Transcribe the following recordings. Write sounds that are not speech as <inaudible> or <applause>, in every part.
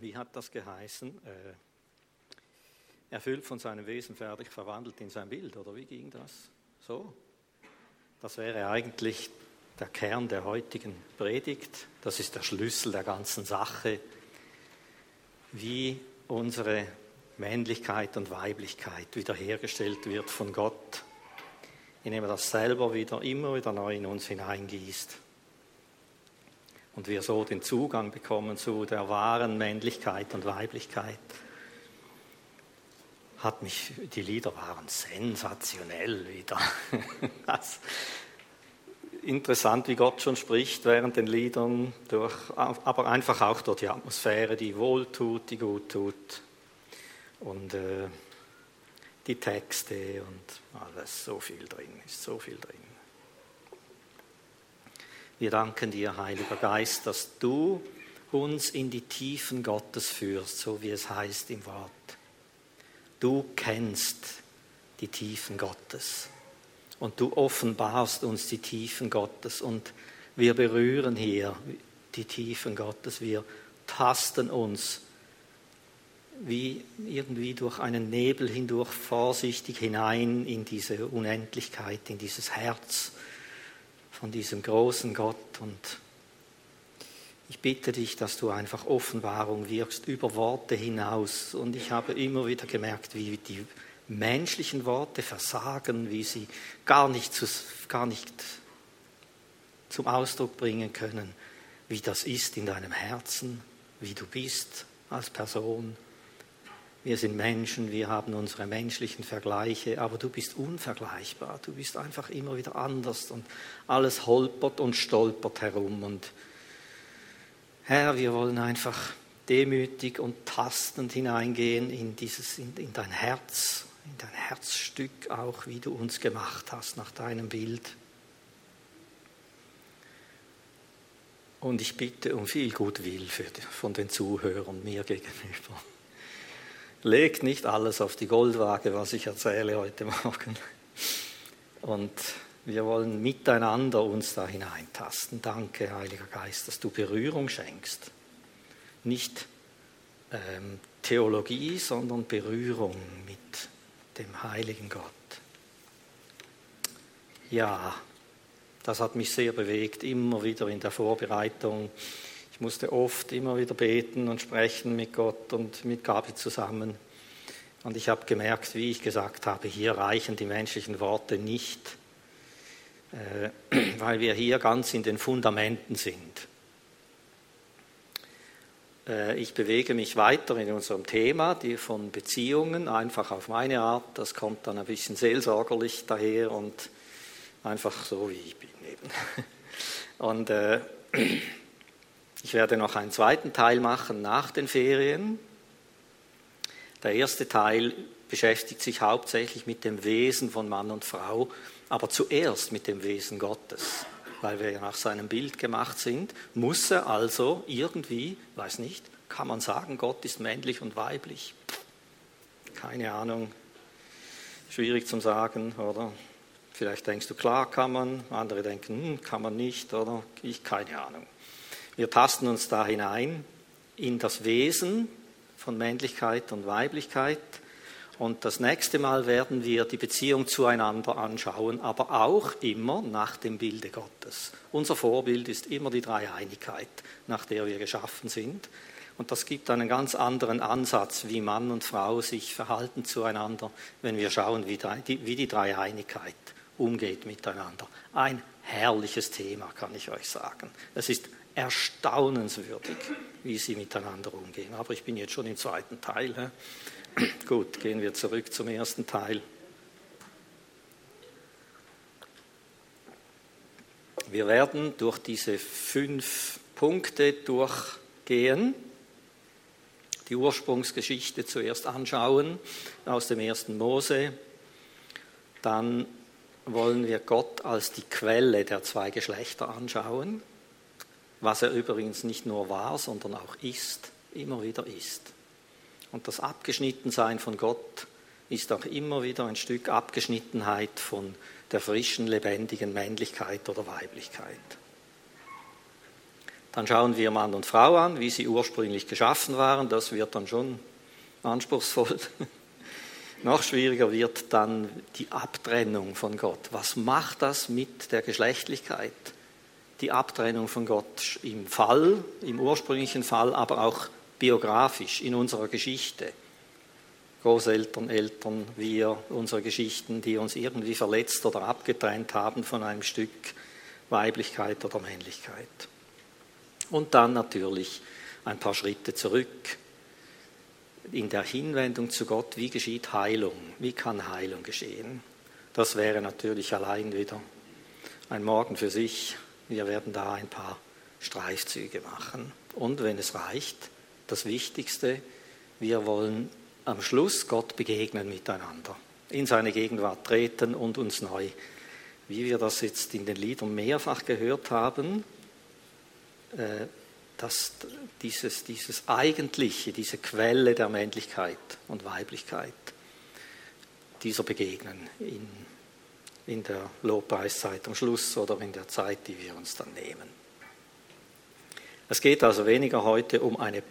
wie hat das geheißen? Äh, erfüllt von seinem Wesen fertig, verwandelt in sein Bild, oder wie ging das? So? Das wäre eigentlich der Kern der heutigen Predigt. Das ist der Schlüssel der ganzen Sache, wie unsere Männlichkeit und Weiblichkeit wiederhergestellt wird von Gott, indem er das selber wieder immer wieder neu in uns hineingießt. Und wir so den Zugang bekommen zu der wahren Männlichkeit und Weiblichkeit hat mich, die Lieder waren sensationell wieder. <laughs> interessant, wie Gott schon spricht während den Liedern, durch, aber einfach auch durch die Atmosphäre, die wohltut, die gut tut und äh, die Texte und alles, so viel drin ist, so viel drin. Wir danken dir, Heiliger Geist, dass du uns in die Tiefen Gottes führst, so wie es heißt im Wort. Du kennst die Tiefen Gottes und du offenbarst uns die Tiefen Gottes und wir berühren hier die Tiefen Gottes, wir tasten uns wie irgendwie durch einen Nebel hindurch vorsichtig hinein in diese Unendlichkeit, in dieses Herz von diesem großen Gott und ich bitte dich, dass du einfach Offenbarung wirkst über Worte hinaus. Und ich habe immer wieder gemerkt, wie die menschlichen Worte versagen, wie sie gar nicht, zu, gar nicht zum Ausdruck bringen können, wie das ist in deinem Herzen, wie du bist als Person. Wir sind Menschen, wir haben unsere menschlichen Vergleiche, aber du bist unvergleichbar. Du bist einfach immer wieder anders und alles holpert und stolpert herum und Herr, wir wollen einfach demütig und tastend hineingehen in, dieses, in, in dein Herz, in dein Herzstück auch, wie du uns gemacht hast nach deinem Bild. Und ich bitte um viel Gutwill für, von den Zuhörern mir gegenüber. Legt nicht alles auf die Goldwaage, was ich erzähle heute Morgen. Und wir wollen miteinander uns da hineintasten. Danke, Heiliger Geist, dass du Berührung schenkst. Nicht ähm, Theologie, sondern Berührung mit dem heiligen Gott. Ja, das hat mich sehr bewegt, immer wieder in der Vorbereitung. Ich musste oft immer wieder beten und sprechen mit Gott und mit Gabi zusammen. Und ich habe gemerkt, wie ich gesagt habe, hier reichen die menschlichen Worte nicht äh, <clears throat> weil wir hier ganz in den Fundamenten sind. Äh, ich bewege mich weiter in unserem Thema, die von Beziehungen, einfach auf meine Art. Das kommt dann ein bisschen seelsorgerlich daher und einfach so, wie ich bin eben. <laughs> Und äh, <clears throat> ich werde noch einen zweiten Teil machen nach den Ferien. Der erste Teil beschäftigt sich hauptsächlich mit dem Wesen von Mann und Frau aber zuerst mit dem Wesen Gottes. Weil wir ja nach seinem Bild gemacht sind, muss er also irgendwie, weiß nicht, kann man sagen, Gott ist männlich und weiblich? Keine Ahnung, schwierig zum sagen, oder? Vielleicht denkst du, klar kann man, andere denken, hm, kann man nicht, oder? Ich keine Ahnung. Wir tasten uns da hinein in das Wesen von Männlichkeit und Weiblichkeit und das nächste Mal werden wir die Beziehung zueinander anschauen, aber auch immer nach dem Bilde Gottes. Unser Vorbild ist immer die Dreieinigkeit, nach der wir geschaffen sind. Und das gibt einen ganz anderen Ansatz, wie Mann und Frau sich verhalten zueinander, wenn wir schauen, wie die, wie die Dreieinigkeit umgeht miteinander. Ein herrliches Thema, kann ich euch sagen. Es ist erstaunenswürdig, wie sie miteinander umgehen. Aber ich bin jetzt schon im zweiten Teil. <clears throat> Gut, gehen wir zurück zum ersten Teil. Wir werden durch diese fünf Punkte durchgehen, die Ursprungsgeschichte zuerst anschauen aus dem ersten Mose, dann wollen wir Gott als die Quelle der zwei Geschlechter anschauen, was er übrigens nicht nur war, sondern auch ist, immer wieder ist. Und das Abgeschnittensein von Gott ist auch immer wieder ein Stück Abgeschnittenheit von der frischen, lebendigen Männlichkeit oder Weiblichkeit. Dann schauen wir Mann und Frau an, wie sie ursprünglich geschaffen waren. Das wird dann schon anspruchsvoll. <laughs> Noch schwieriger wird dann die Abtrennung von Gott. Was macht das mit der Geschlechtlichkeit? Die Abtrennung von Gott im Fall, im ursprünglichen Fall, aber auch biografisch in unserer Geschichte. Großeltern, Eltern, wir, unsere Geschichten, die uns irgendwie verletzt oder abgetrennt haben von einem Stück Weiblichkeit oder Männlichkeit. Und dann natürlich ein paar Schritte zurück in der Hinwendung zu Gott, wie geschieht Heilung, wie kann Heilung geschehen. Das wäre natürlich allein wieder ein Morgen für sich. Wir werden da ein paar Streifzüge machen. Und wenn es reicht, das Wichtigste, wir wollen am Schluss Gott begegnen miteinander, in seine Gegenwart treten und uns neu, wie wir das jetzt in den Liedern mehrfach gehört haben, äh, dass dieses, dieses Eigentliche, diese Quelle der Männlichkeit und Weiblichkeit, dieser begegnen in, in der Lobpreiszeit am Schluss oder in der Zeit, die wir uns dann nehmen. Es geht also weniger heute um eine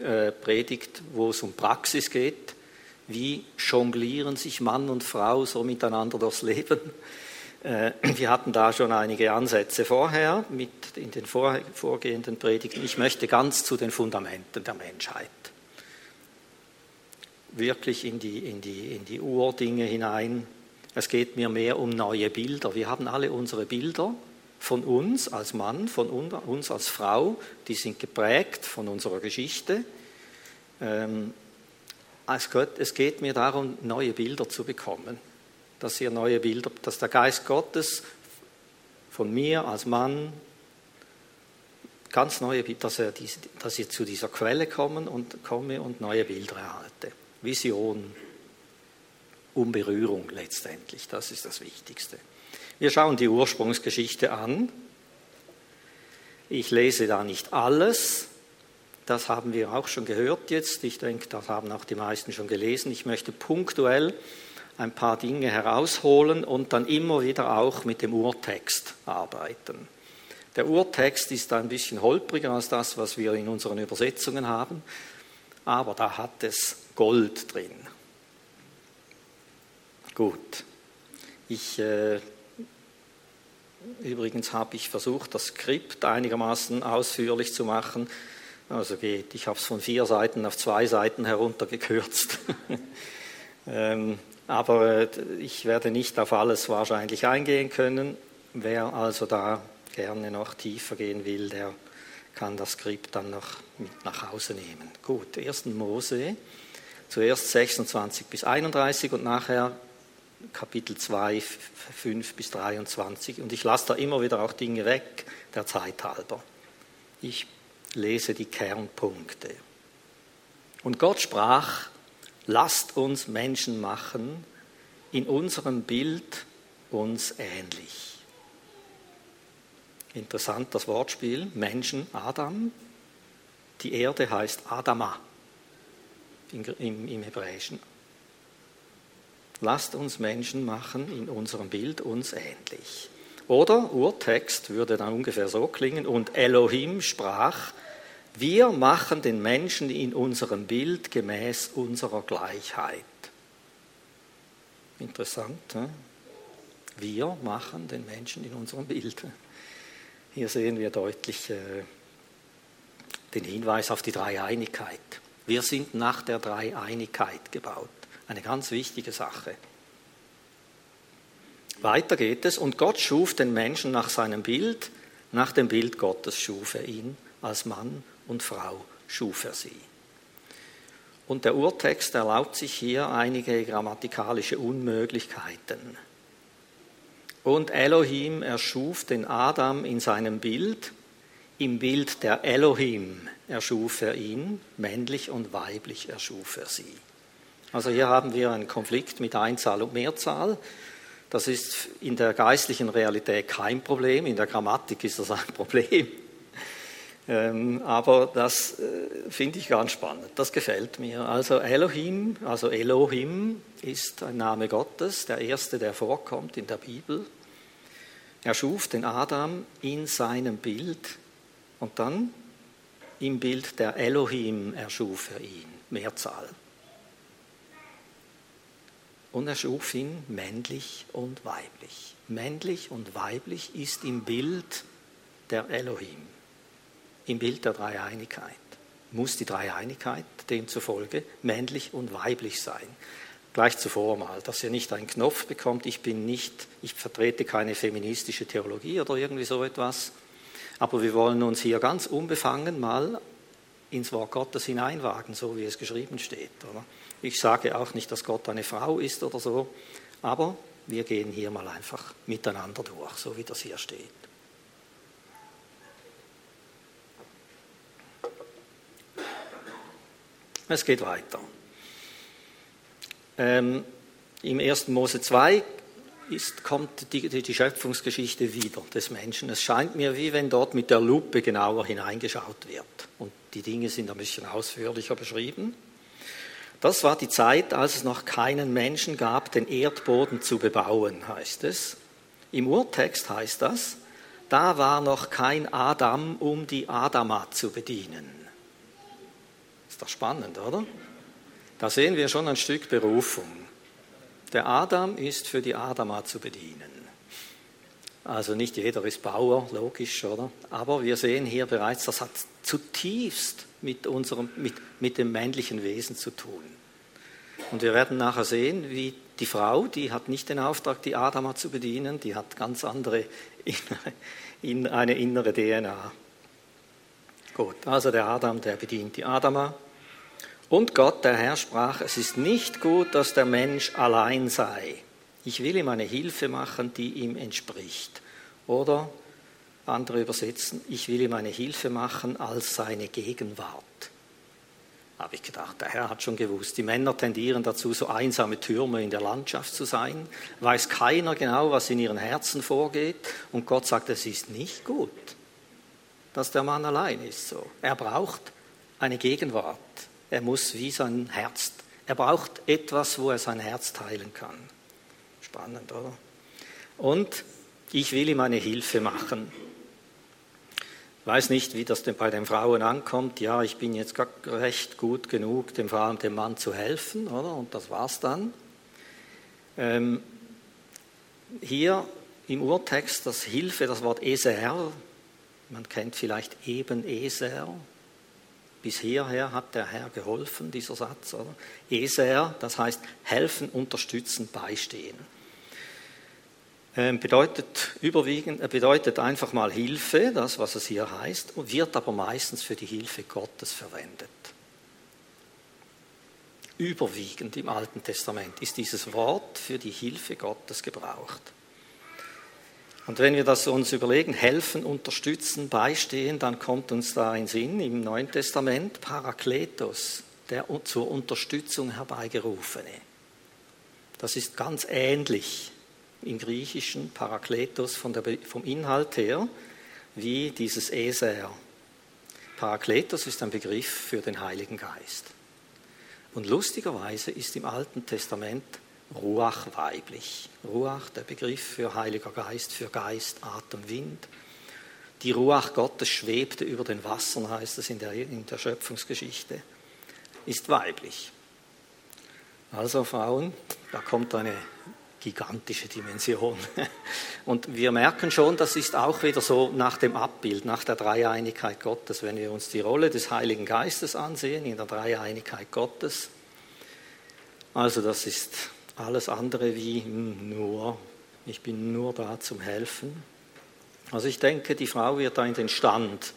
äh, Predigt, wo es um Praxis geht. Wie jonglieren sich Mann und Frau so miteinander durchs Leben? Äh, wir hatten da schon einige Ansätze vorher mit in den vorgehenden Predigten. Ich möchte ganz zu den Fundamenten der Menschheit, wirklich in die, in die, in die Urdinge hinein. Es geht mir mehr um neue Bilder. Wir haben alle unsere Bilder von uns als Mann, von uns als Frau, die sind geprägt von unserer Geschichte. Ähm, es geht mir darum, neue Bilder zu bekommen, dass ihr neue Bilder, dass der Geist Gottes von mir als Mann ganz neue dass, er dass ich zu dieser Quelle kommen und komme und neue Bilder erhalte. Vision, um Berührung letztendlich, das ist das Wichtigste. Wir schauen die Ursprungsgeschichte an. Ich lese da nicht alles. Das haben wir auch schon gehört jetzt. Ich denke, das haben auch die meisten schon gelesen. Ich möchte punktuell ein paar Dinge herausholen und dann immer wieder auch mit dem Urtext arbeiten. Der Urtext ist ein bisschen holpriger als das, was wir in unseren Übersetzungen haben, aber da hat es Gold drin. Gut, ich äh, Übrigens habe ich versucht, das Skript einigermaßen ausführlich zu machen. Also geht, ich habe es von vier Seiten auf zwei Seiten heruntergekürzt. <laughs> ähm, aber äh, ich werde nicht auf alles wahrscheinlich eingehen können. Wer also da gerne noch tiefer gehen will, der kann das Skript dann noch mit nach Hause nehmen. Gut, 1. Mose, zuerst 26 bis 31 und nachher Kapitel 2, 5 bis 23. Und ich lasse da immer wieder auch Dinge weg, der Zeit halber. Ich lese die Kernpunkte. Und Gott sprach, lasst uns Menschen machen, in unserem Bild uns ähnlich. Interessant das Wortspiel, Menschen, Adam. Die Erde heißt Adama im, Hebräischen. Lasst uns Menschen machen in unserem Bild uns ähnlich. Oder Urtext würde dann ungefähr so klingen, und Elohim sprach, wir machen den Menschen in unserem Bild gemäß unserer Gleichheit. Interessant. Ne? Wir machen den Menschen in unserem Bild. Hier sehen wir deutlich äh, den Hinweis auf die Dreieinigkeit. Wir sind nach der Dreieinigkeit gebaut. Eine ganz wichtige Sache. Weiter geht es, und Gott schuf den Menschen nach seinem Bild, nach dem Bild Gottes schuf er ihn, als Mann und Frau schuf er sie. Und der Urtext erlaubt sich hier einige grammatikalische Unmöglichkeiten. Und Elohim erschuf den Adam in seinem Bild, im Bild der Elohim erschuf er ihn, männlich und weiblich erschuf er sie. Also hier haben wir einen Konflikt mit Einzahl und Mehrzahl. Das ist in der geistlichen Realität kein Problem, in der Grammatik ist das ein <laughs> Problem. Ähm, aber das äh, finde ich ganz spannend, das gefällt mir. Also Elohim, also Elohim ist ein Name Gottes, der erste, der vorkommt in der Bibel. Er schuf den Adam in seinem Bild, Und dann im Bild der Elohim erschuf er ihn, Mehrzahl. Und er schuf ihn männlich und weiblich. Männlich und weiblich ist im Bild der Elohim, im Bild der Dreieinigkeit. Muss die Dreieinigkeit demzufolge männlich und weiblich sein. Gleich zuvor mal, dass ihr nicht einen Knopf bekommt, ich bin nicht, ich vertrete keine feministische Theologie oder irgendwie so etwas, aber wir wollen uns hier ganz unbefangen mal ins Wort Gottes hineinwagen, so wie es geschrieben steht. Oder? Ich sage auch nicht, dass Gott eine Frau ist oder so, aber wir gehen hier mal einfach miteinander durch, so wie das hier steht. Es geht weiter. Ähm, Im 1. Mose 2 ist, kommt die, die, Schöpfungsgeschichte wieder des Menschen. Es scheint mir, wie wenn dort mit der Lupe genauer hineingeschaut wird. Und die Dinge sind ein bisschen ausführlicher beschrieben. Das war die Zeit, als es noch keinen Menschen gab, den Erdboden zu bebauen, heißt es. Im Urtext heißt das, da war noch kein Adam, um die Adama zu bedienen. Ist doch spannend, oder? Da sehen wir schon ein Stück Berufung. Der Adam ist für die Adama zu bedienen. Also nicht jeder ist Bauer, logisch, oder? Aber wir sehen hier bereits, das hat zutiefst mit, unserem, mit, mit dem männlichen Wesen zu tun. Und wir werden nachher sehen, wie die Frau, die hat nicht den Auftrag, die Adama zu bedienen, die hat ganz andere, innere, eine innere DNA. Gut, also der Adam, der bedient die Adama. Und Gott, der Herr, sprach, es ist nicht gut, dass der Mensch allein sei. Ich will ihm eine Hilfe machen, die ihm entspricht. Oder andere übersetzen, ich will ihm eine Hilfe machen als seine Gegenwart. Habe ich gedacht, der Herr hat schon gewusst, die Männer tendieren dazu, so einsame Türme in der Landschaft zu sein, weiß keiner genau, was in ihren Herzen vorgeht und Gott sagt, es ist nicht gut, dass der Mann allein ist. So. Er braucht eine Gegenwart, er muss wie sein Herz, er braucht etwas, wo er sein Herz teilen kann. Spannend, oder? Und ich will ihm eine Hilfe machen. Ich weiß nicht, wie das denn bei den Frauen ankommt. Ja, ich bin jetzt recht gut genug, dem, Frauen, dem Mann zu helfen, oder? Und das war's dann. Ähm, hier im Urtext das Hilfe, das Wort Eser, man kennt vielleicht eben Eser. Bis hierher hat der Herr geholfen, dieser Satz. Oder? Eser, das heißt helfen, unterstützen, beistehen. Ähm, bedeutet überwiegend, äh, bedeutet einfach mal Hilfe, das was es hier heißt, wird aber meistens für die Hilfe Gottes verwendet. Überwiegend im Alten Testament ist dieses Wort für die Hilfe Gottes gebraucht. Und wenn wir das uns überlegen, helfen, unterstützen, beistehen, dann kommt uns da ein Sinn im Neuen Testament Parakletos, der zur Unterstützung herbeigerufene. Das ist ganz ähnlich im Griechischen, Parakletos der, vom Inhalt her, wie dieses Eser. Parakletos ist ein Begriff für den Heiligen Geist. Und lustigerweise ist im Alten Testament Ruach weiblich. Ruach, der Begriff für Heiliger Geist, für Geist, Atem, Wind. Die Ruach Gottes schwebte über den Wassern, heißt es in der, in der Schöpfungsgeschichte, ist weiblich. Also Frauen, da kommt eine gigantische Dimension. <laughs> Und wir merken schon, das ist auch wieder so nach dem Abbild, nach der Dreieinigkeit Gottes. Wenn wir uns die Rolle des Heiligen Geistes ansehen in der Dreieinigkeit Gottes, also das ist alles andere wie hm, nur, ich bin nur da zum Helfen. Also ich denke, die Frau wird da in den Stand,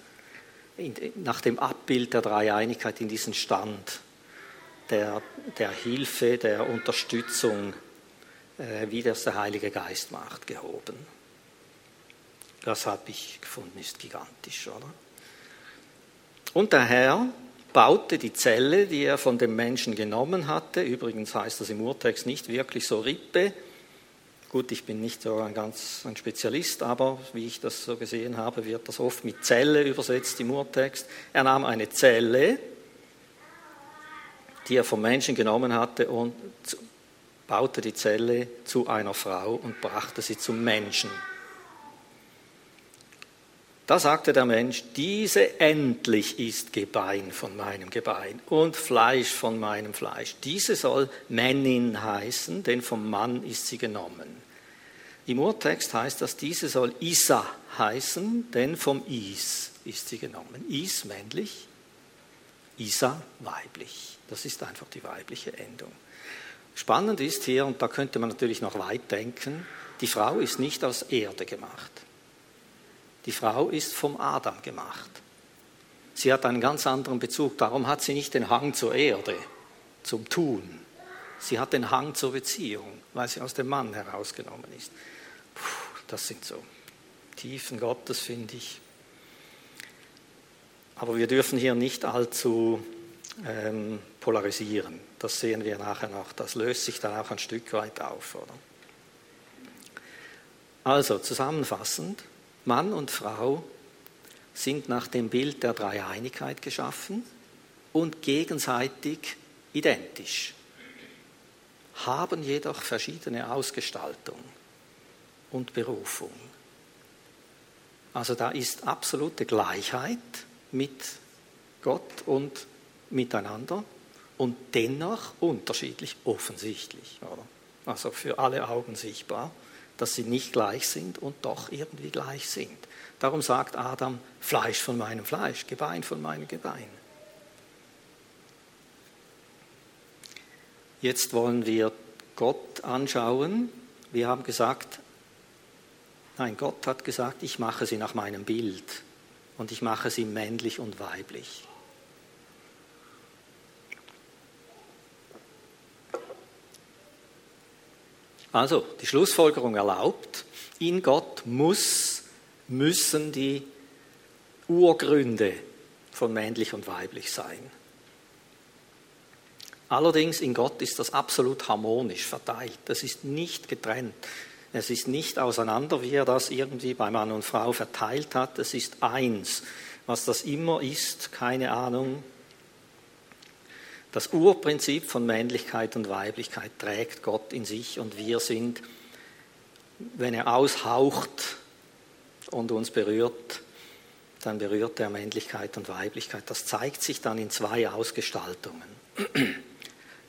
in, nach dem Abbild der Dreieinigkeit, in diesen Stand der, der Hilfe, der Unterstützung äh, wie das der Heilige Geist macht, gehoben. Das habe ich gefunden, ist gigantisch, oder? Und der Herr baute die Zelle, die er von dem Menschen genommen hatte. Übrigens heißt das im Urtext nicht wirklich so Rippe. Gut, ich bin nicht so ein ganz ein Spezialist, aber wie ich das so gesehen habe, wird das oft mit Zelle übersetzt im Urtext. Er nahm eine Zelle, die er vom Menschen genommen hatte und baute die Zelle zu einer Frau und brachte sie zum Menschen. Da sagte der Mensch, diese endlich ist Gebein von meinem Gebein und Fleisch von meinem Fleisch. Diese soll Männin heißen, denn vom Mann ist sie genommen. Im Urtext heißt das, diese soll Isa heißen, denn vom Is ist sie genommen. Is männlich, Isa weiblich. Das ist einfach die weibliche Endung. Spannend ist hier, und da könnte man natürlich noch weit denken, die Frau ist nicht aus Erde gemacht. Die Frau ist vom Adam gemacht. Sie hat einen ganz anderen Bezug. Darum hat sie nicht den Hang zur Erde, zum Tun. Sie hat den Hang zur Beziehung, weil sie aus dem Mann herausgenommen ist. Puh, das sind so Tiefen Gottes, finde ich. Aber wir dürfen hier nicht allzu ähm, polarisieren. Das sehen wir nachher noch. Das löst sich dann auch ein Stück weit auf. Oder? Also zusammenfassend, Mann und Frau sind nach dem Bild der Dreieinigkeit geschaffen und gegenseitig identisch, haben jedoch verschiedene Ausgestaltung und Berufung. Also da ist absolute Gleichheit mit Gott und miteinander und dennoch unterschiedlich offensichtlich. Oder? Also für alle Augen sichtbar, dass sie nicht gleich sind und doch irgendwie gleich sind. Darum sagt Adam, Fleisch von meinem Fleisch, Gebein von meinem Gebein. Jetzt wollen wir Gott anschauen. Wir haben gesagt, nein, Gott hat gesagt, ich mache sie nach meinem Bild und ich mache sie männlich und weiblich. Also, die Schlussfolgerung erlaubt, in Gott muss, müssen die Urgründe von männlich und weiblich sein. Allerdings in Gott ist das absolut harmonisch verteilt. Das ist nicht getrennt. Es ist nicht auseinander, wie er das irgendwie bei Mann und Frau verteilt hat. Es ist eins. Was das immer ist, keine Ahnung, das Urprinzip von Männlichkeit und Weiblichkeit trägt Gott in sich und wir sind, wenn er aushaucht und uns berührt, dann berührt er Männlichkeit und Weiblichkeit. Das zeigt sich dann in zwei Ausgestaltungen.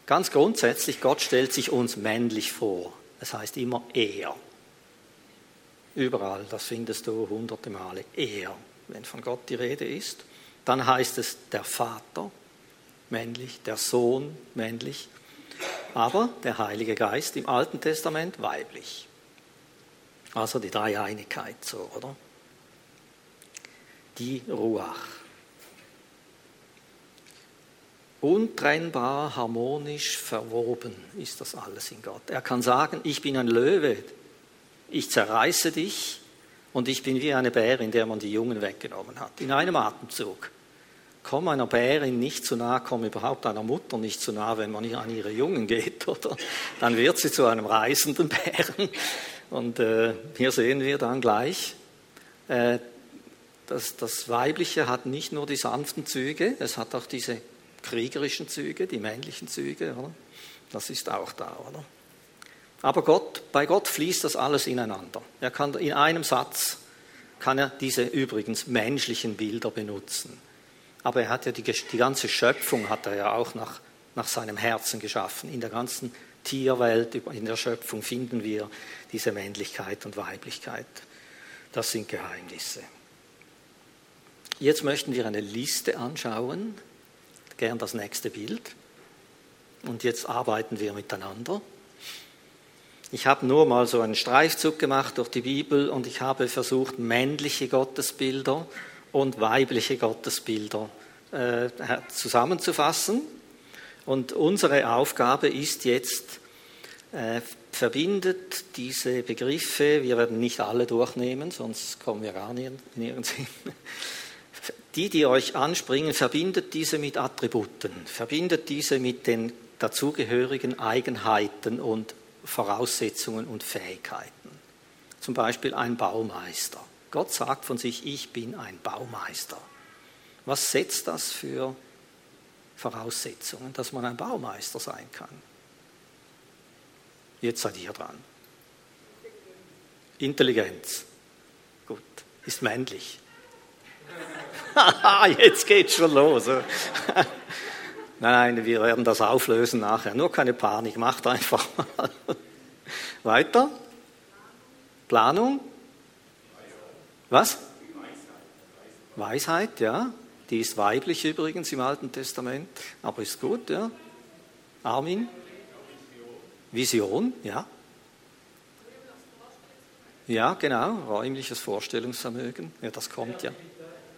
Ganz grundsätzlich, Gott stellt sich uns männlich vor. Das heißt immer er. Überall, das findest du hunderte Male, er, wenn von Gott die Rede ist. Dann heißt es der Vater, männlich, der Sohn männlich, aber der Heilige Geist im Alten Testament weiblich. Also die Dreieinigkeit so, oder? Die Ruach. Untrennbar, harmonisch verwoben ist das alles in Gott. Er kann sagen, ich bin ein Löwe, ich zerreiße dich und ich bin wie eine Bärin, der man die Jungen weggenommen hat, in einem Atemzug komm einer Bärin nicht zu nahe, komm überhaupt einer Mutter nicht zu nahe, wenn man an ihre Jungen geht, <laughs> oder? Dann wird sie zu einem reißenden Bären. Und äh, hier sehen wir dann gleich, äh, dass das Weibliche hat nicht nur die sanften Züge, es hat auch diese kriegerischen Züge, die männlichen Züge, oder? Das ist auch da, oder? Aber Gott, bei Gott fließt das alles ineinander. Er kann in einem Satz kann er diese übrigens menschlichen Bilder benutzen. Aber er hat ja die, die ganze Schöpfung hat er ja auch nach, nach seinem Herzen geschaffen. In der ganzen Tierwelt, in der Schöpfung finden wir diese Männlichkeit und Weiblichkeit. Das sind Geheimnisse. Jetzt möchten wir eine Liste anschauen, gern das nächste Bild. Und jetzt arbeiten wir miteinander. Ich habe nur mal so einen Streifzug gemacht durch die Bibel und ich habe versucht, männliche Gottesbilder und weibliche Gottesbilder äh, zusammenzufassen. Und unsere Aufgabe ist jetzt, äh, verbindet diese Begriffe, wir werden nicht alle durchnehmen, sonst kommen wir gar nirgends hin. Die, die euch anspringen, verbindet diese mit Attributen, verbindet diese mit den dazugehörigen Eigenheiten und Voraussetzungen und Fähigkeiten. Zum Beispiel ein Baumeister. Gott sagt von sich, ich bin ein Baumeister. Was setzt das für Voraussetzungen, dass man ein Baumeister sein kann? Jetzt seid ihr dran. Intelligenz. Gut. Ist männlich. <laughs> Jetzt geht's schon los. <laughs> Nein, wir werden das auflösen nachher. Nur keine Panik, macht einfach mal. <laughs> Weiter. Planung. Was? Weisheit, ja. Die ist weiblich übrigens im Alten Testament, aber ist gut, ja. Armin? Vision, ja. Ja, genau, räumliches Vorstellungsvermögen. Ja, das kommt ja.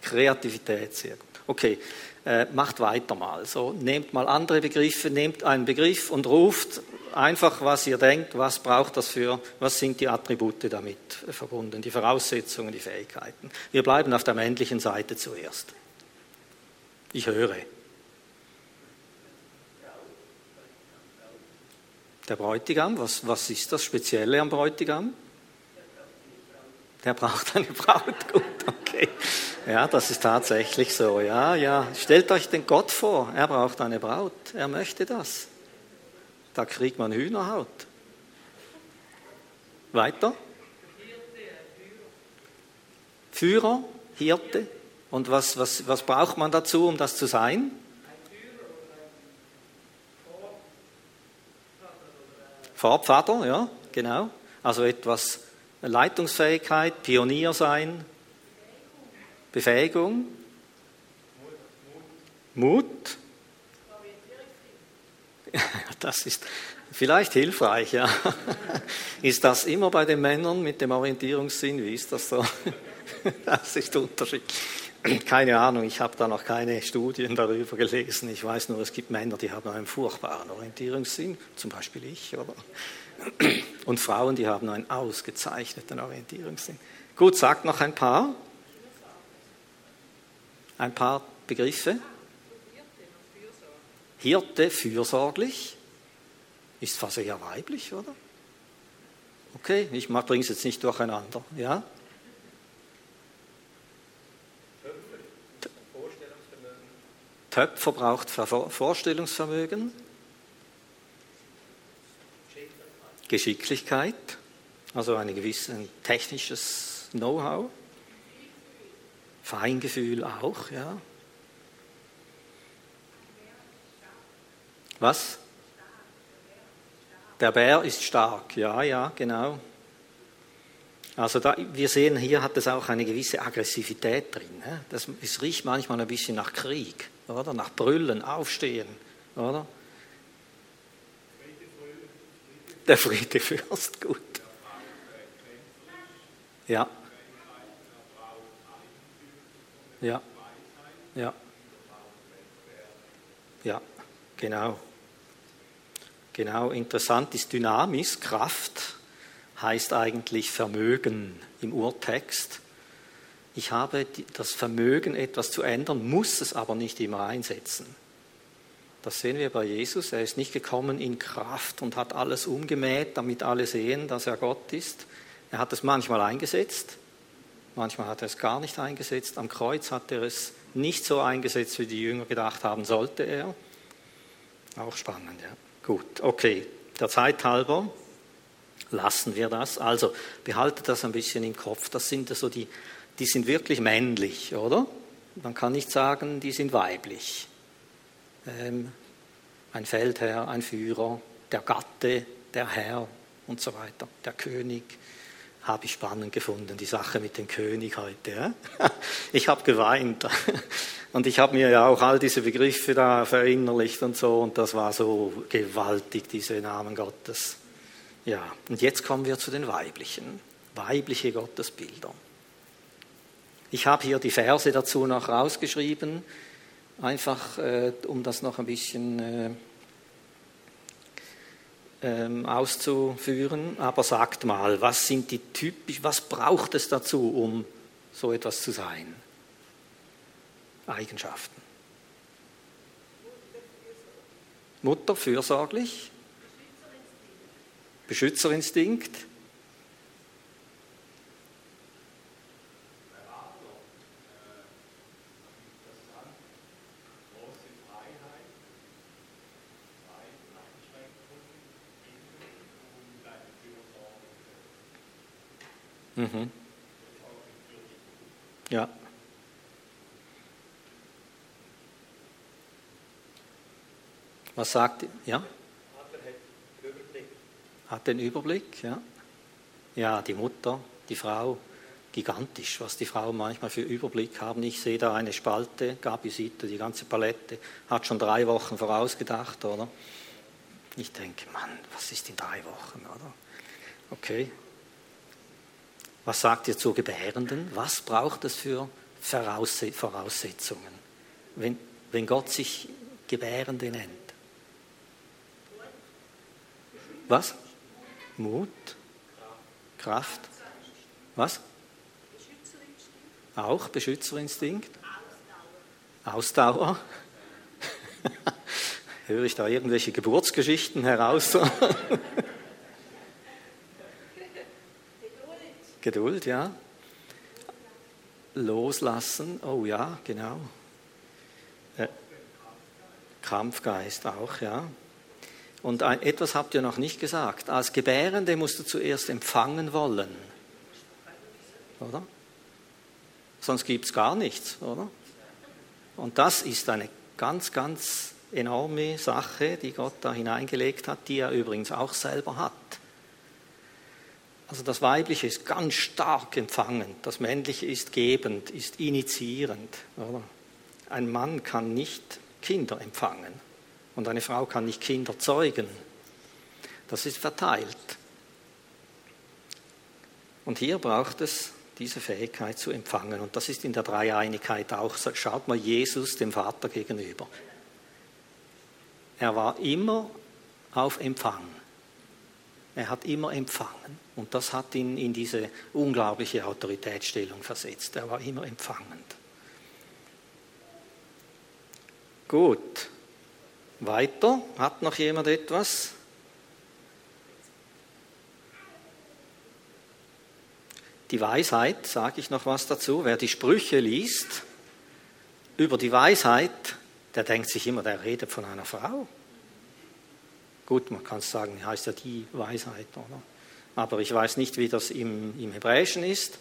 Kreativität, sehr gut. Okay, äh, macht weiter mal. So, nehmt mal andere Begriffe, nehmt einen Begriff und ruft einfach, was ihr denkt, was braucht das für, was sind die Attribute damit verbunden, die Voraussetzungen, die Fähigkeiten. Wir bleiben auf der männlichen Seite zuerst. Ich höre. Der Bräutigam, was, was ist das Spezielle am Bräutigam? Der braucht eine <laughs> Braut, gut, okay. Ja, das ist tatsächlich so, ja, ja. Stellt euch den Gott vor, er braucht eine Braut, er möchte das. Da kriegt man Hühnerhaut. Weiter? Führer, Hirte. Und was, was, was braucht man dazu, um das zu sein? Vorpfader, ja, genau. Also etwas Leitungsfähigkeit, Pionier sein, Befähigung, Mut. <laughs> Das ist vielleicht hilfreich, ja. <laughs> Ist das immer bei den Männern mit dem Orientierungssinn? Wie ist das so? <laughs> Das ist unterschiedlich. Keine Ahnung, ich habe da noch keine Studien darüber gelesen. Ich weiß nur, es gibt Männer, die haben einen furchtbaren Orientierungssinn, zum Beispiel ich, oder? Und Frauen, die haben einen ausgezeichneten Orientierungssinn. Gut, sagt noch ein paar. Ein paar Begriffe. Hirte, fürsorglich. Ist fast eher weiblich, oder? Okay, ich bringe es jetzt nicht durcheinander. Ja? Töpfer braucht Vorstellungsvermögen, Geschicklichkeit, also ein gewisses technisches Know-how, Feingefühl auch, ja. Was? Der Bär ist stark, ja, ja, genau. Also da, wir sehen, hier hat es auch eine gewisse Aggressivität drin. Das, es riecht manchmal ein bisschen nach Krieg oder? Nach Brüllen, Aufstehen, oder? Der Friedefürst, gut. Ja. Ja. Ja. Ja, genau. Genau, interessant ist Dynamis, Kraft heißt eigentlich Vermögen im Urtext. Ich habe das Vermögen, etwas zu ändern, muss es aber nicht immer einsetzen. Das sehen wir bei Jesus. Er ist nicht gekommen in Kraft und hat alles umgemäht, damit alle sehen, dass er Gott ist. Er hat es manchmal eingesetzt, manchmal hat er es gar nicht eingesetzt. Am Kreuz hat er es nicht so eingesetzt, wie die Jünger gedacht haben, sollte er. Auch spannend, ja. Gut, okay. Der Zeit halber lassen wir das. Also behaltet das ein bisschen im Kopf. Das sind so die die sind wirklich männlich, oder? Man kann nicht sagen, die sind weiblich. Ähm, ein Feldherr, ein Führer, der Gatte, der Herr und so weiter, der König. Habe ich spannend gefunden, die Sache mit dem König heute. Ja? <laughs> Ich habe geweint. <laughs> Und ich habe mir ja auch all diese Begriffe da verinnerlicht und so. Und das war so gewaltig, diese Namen Gottes. Ja, und jetzt kommen wir zu den weiblichen, weibliche Gottesbilder. Ich habe hier die Verse dazu noch rausgeschrieben, einfach äh, um das noch ein bisschen äh, ähm, auszuführen. Aber sagt mal, was sind die typisch, was braucht es dazu, um so etwas zu sein? Eigenschaften. Mutter fürsorglich, Beschützerinstinkt, Mhm. Ja. Was sagt, ja? Hat den Überblick, ja. Ja, die Mutter, die Frau, gigantisch, was die Frauen manchmal für Überblick haben. Ich sehe da eine Spalte, Gabi sieht da die ganze Palette, hat schon drei Wochen vorausgedacht, oder? Ich denke, Mann, was ist in drei Wochen, oder? Okay, was sagt ihr zur Gebärenden? Was braucht es für Voraussetzungen, wenn, wenn Gott sich Gebärende nennt? Was? Mut? Kraft? Was? Auch Beschützerinstinkt? Ausdauer? <laughs> Höre ich da irgendwelche Geburtsgeschichten heraus? <laughs> Geduld, ja. Loslassen, oh ja, genau. Äh, Kampfgeist auch, ja. Und ein, etwas habt ihr noch nicht gesagt. Als Gebärende musst du zuerst empfangen wollen. Oder? Sonst gibt es gar nichts, oder? Und das ist eine ganz, ganz enorme Sache, die Gott da hineingelegt hat, die er übrigens auch selber hat. Also das Weibliche ist ganz stark empfangend, das Männliche ist gebend, ist initiierend. Oder? Ein Mann kann nicht Kinder empfangen. Und eine Frau kann nicht Kinder zeugen. Das ist verteilt. Und hier braucht es diese Fähigkeit zu empfangen. Und das ist in der Dreieinigkeit auch. Schaut mal Jesus dem Vater gegenüber. Er war immer auf Empfang. Er hat immer empfangen. Und das hat ihn in diese unglaubliche Autoritätsstellung versetzt. Er war immer empfangend. Gut. Weiter, hat noch jemand etwas? Die Weisheit, sage ich noch was dazu, wer die Sprüche liest über die Weisheit, der denkt sich immer, der redet von einer Frau. Gut, man kann sagen, heißt ja die Weisheit, oder? Aber ich weiß nicht, wie das im, im Hebräischen ist.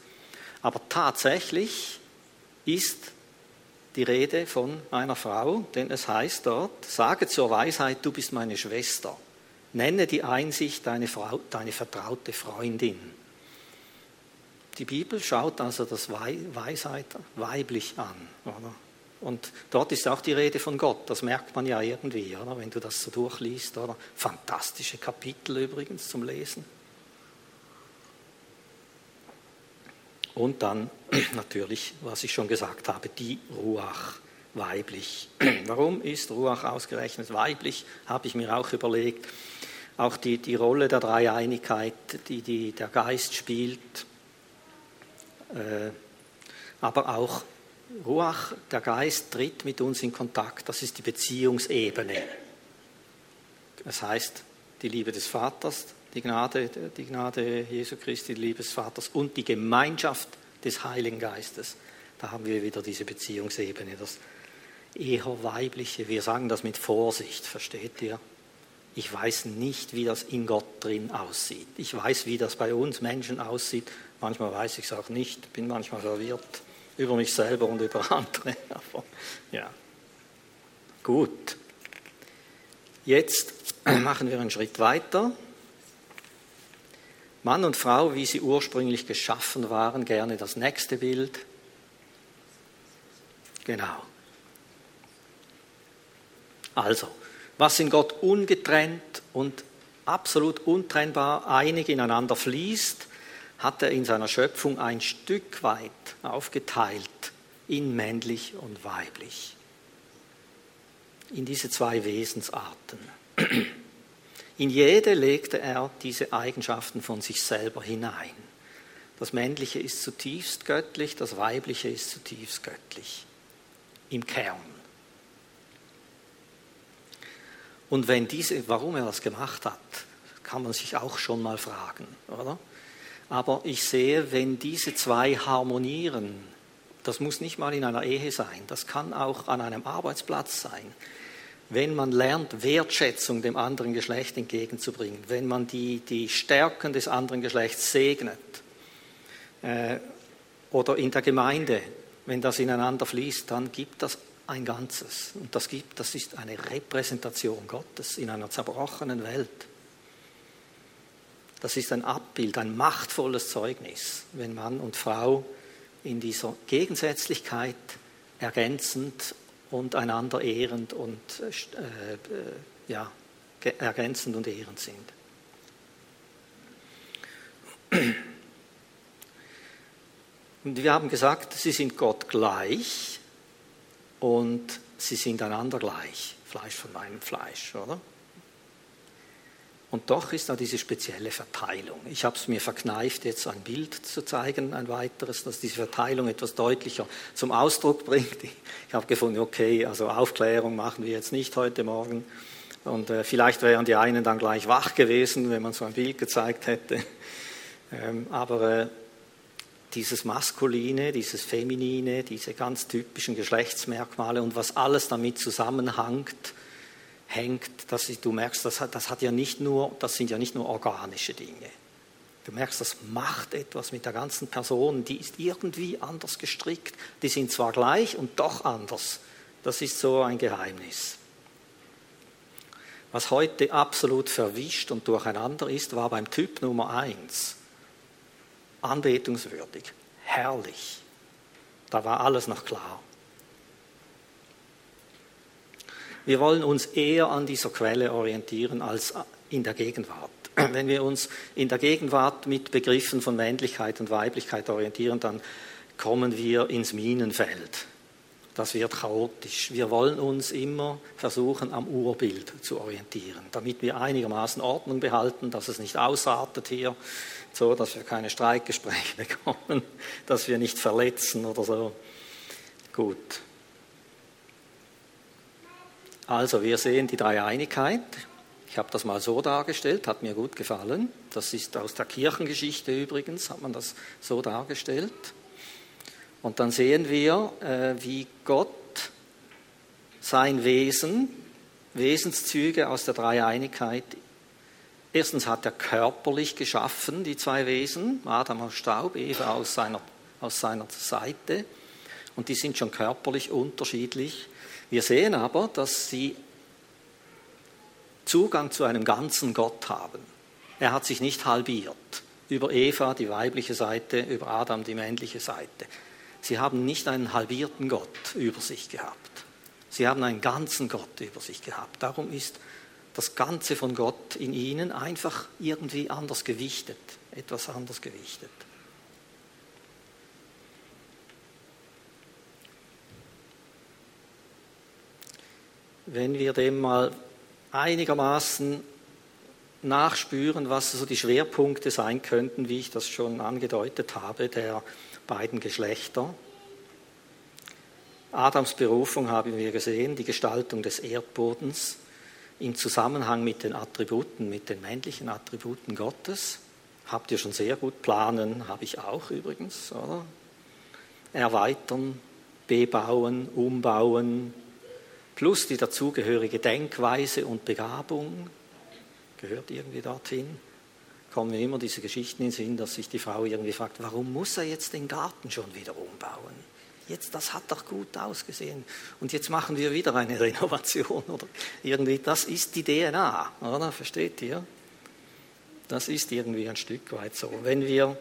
Aber tatsächlich ist die Rede von einer Frau, denn es heißt dort, sage zur Weisheit, du bist meine Schwester. Nenne die Einsicht deine, Frau, deine vertraute Freundin. Die Bibel schaut also das Weisheit weiblich an. Oder? Und dort ist auch die Rede von Gott, das merkt man ja irgendwie, oder? wenn du das so durchliest. Oder? Fantastische Kapitel übrigens zum Lesen. Und dann <clears throat> natürlich, was ich schon gesagt habe, die Ruach weiblich. <clears throat> Warum ist Ruach ausgerechnet weiblich, habe ich mir auch überlegt. Auch die, die Rolle der Dreieinigkeit, die, die der Geist spielt, äh, aber auch Ruach, der Geist, tritt mit uns in Kontakt. Das ist die Beziehungsebene. Das heißt, die Liebe des Vaters, die Gnade, die Gnade Jesu Christi, die Vaters und die Gemeinschaft des Heiligen Geistes. Da haben wir wieder diese Beziehungsebene, das eher weibliche. Wir sagen das mit Vorsicht, versteht ihr? Ich weiß nicht, wie das in Gott drin aussieht. Ich weiß, wie das bei uns Menschen aussieht. Manchmal weiß ich es auch nicht, bin manchmal verwirrt über mich selber und über andere. <laughs> Aber ja, gut. Jetzt machen wir einen Schritt weiter. Mann und Frau, wie sie ursprünglich geschaffen waren, gerne das nächste Bild. Genau. Also, was in Gott ungetrennt und absolut untrennbar einig ineinander fließt, hat er in seiner Schöpfung ein Stück weit aufgeteilt in männlich und weiblich. In diese zwei Wesensarten. In jede legte er diese Eigenschaften von sich selber hinein. Das Männliche ist zutiefst göttlich, das Weibliche ist zutiefst göttlich. Im Kern. Und wenn diese, warum er das gemacht hat, kann man sich auch schon mal fragen, oder? Aber ich sehe, wenn diese zwei harmonieren, das muss nicht mal in einer Ehe sein, das kann auch an einem Arbeitsplatz sein, wenn man lernt, Wertschätzung dem anderen Geschlecht entgegenzubringen, wenn man die, die Stärken des anderen Geschlechts segnet äh, oder in der Gemeinde, wenn das ineinander fließt, dann gibt das ein Ganzes. Und das, gibt, das ist eine Repräsentation Gottes in einer zerbrochenen Welt. Das ist ein Abbild, ein machtvolles Zeugnis, wenn Mann und Frau in dieser Gegensätzlichkeit ergänzend und einander ehrend und äh, äh ja, ergänzend und ehrend sind. Und wir haben gesagt, sie sind Gott gleich und sie sind einander gleich. Fleisch von meinem Fleisch, oder? Und doch ist da diese spezielle Verteilung. Ich habe es mir verkneift, jetzt ein Bild zu zeigen, ein weiteres, das diese Verteilung etwas deutlicher zum Ausdruck bringt. Ich habe gefunden, okay, also Aufklärung machen wir jetzt nicht heute Morgen. Und äh, vielleicht wären die einen dann gleich wach gewesen, wenn man so ein Bild gezeigt hätte. <laughs> Ähm, aber äh, dieses Maskuline, dieses Feminine, diese ganz typischen Geschlechtsmerkmale und was alles damit zusammenhängt, hängt, dass du merkst, das hat, das hat ja nicht nur, das sind ja nicht nur organische Dinge. Du merkst, das macht etwas mit der ganzen Person, die ist irgendwie anders gestrickt. Die sind zwar gleich und doch anders. Das ist so ein Geheimnis. Was heute absolut verwischt und durcheinander ist, war beim Typ Nummer eins anbetungswürdig, herrlich. Da war alles noch klar. Wir wollen uns eher an dieser Quelle orientieren als in der Gegenwart. <clears throat> Wenn wir uns in der Gegenwart mit Begriffen von Männlichkeit und Weiblichkeit orientieren, dann kommen wir ins Minenfeld. Das wird chaotisch. Wir wollen uns immer versuchen, am Urbild zu orientieren, damit wir einigermaßen Ordnung behalten, dass es nicht ausartet hier, so dass wir keine Streikgespräche <laughs> bekommen, dass wir nicht verletzen oder so. Gut. Also wir sehen die Dreieinigkeit. Ich habe das mal so dargestellt, hat mir gut gefallen. Das ist aus der Kirchengeschichte übrigens, hat man das so dargestellt. Und dann sehen wir, äh, wie Gott sein Wesen, Wesenszüge aus der Dreieinigkeit, erstens hat er körperlich geschaffen, die zwei Wesen, Adam aus Staub, Eva aus seiner, aus seiner Seite. Und die sind schon körperlich unterschiedlich. Wir sehen aber, dass sie Zugang zu einem ganzen Gott haben. Er hat sich nicht halbiert. Über Eva die weibliche Seite, über Adam die männliche Seite. Sie haben nicht einen halbierten Gott über sich gehabt. Sie haben einen ganzen Gott über sich gehabt. Darum ist das Ganze von Gott in ihnen einfach irgendwie anders gewichtet, etwas anders gewichtet. Wenn wir dem mal einigermaßen nachspüren, was so die Schwerpunkte sein könnten, wie ich das schon angedeutet habe, der beiden Geschlechter. Adams Berufung haben wir gesehen, die Gestaltung des Erdbodens im Zusammenhang mit den Attributen, mit den männlichen Attributen Gottes. Habt ihr schon sehr gut planen, habe ich auch übrigens, oder? Erweitern, bebauen, umbauen, plus die dazugehörige Denkweise und Begabung, gehört irgendwie dorthin, kommen mir immer diese Geschichten in den Sinn, dass sich die Frau irgendwie fragt, warum muss er jetzt den Garten schon wieder umbauen? Jetzt, das hat doch gut ausgesehen. Und jetzt machen wir wieder eine <laughs> Renovation oder irgendwie, das ist die DNA, oder? Versteht ihr? Das ist irgendwie ein Stück weit so. Wenn wir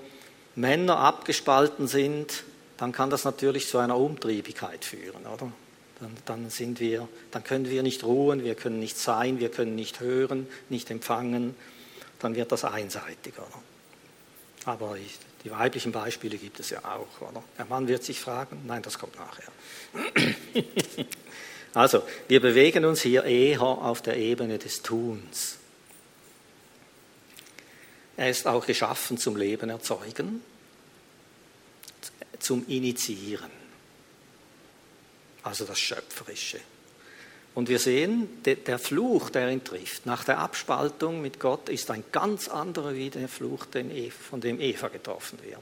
Männer abgespalten sind, dann kann das natürlich zu einer Umtriebigkeit führen, oder? Dann, dann, sind wir, dann können wir nicht ruhen, wir können nicht sein, wir können nicht hören, nicht empfangen, dann wird das einseitiger. Aber ich, die weiblichen Beispiele gibt es ja auch. Oder? Der Mann wird sich fragen, nein, das kommt nachher. <laughs> also, wir bewegen uns hier eher auf der Ebene des Tuns. Er ist auch geschaffen zum Leben erzeugen, zum Initiieren also das Schöpferische. Und wir sehen, der Fluch, der ihn trifft, nach der Abspaltung mit Gott, ist ein ganz anderer wie der Fluch, von dem Eva getroffen wird.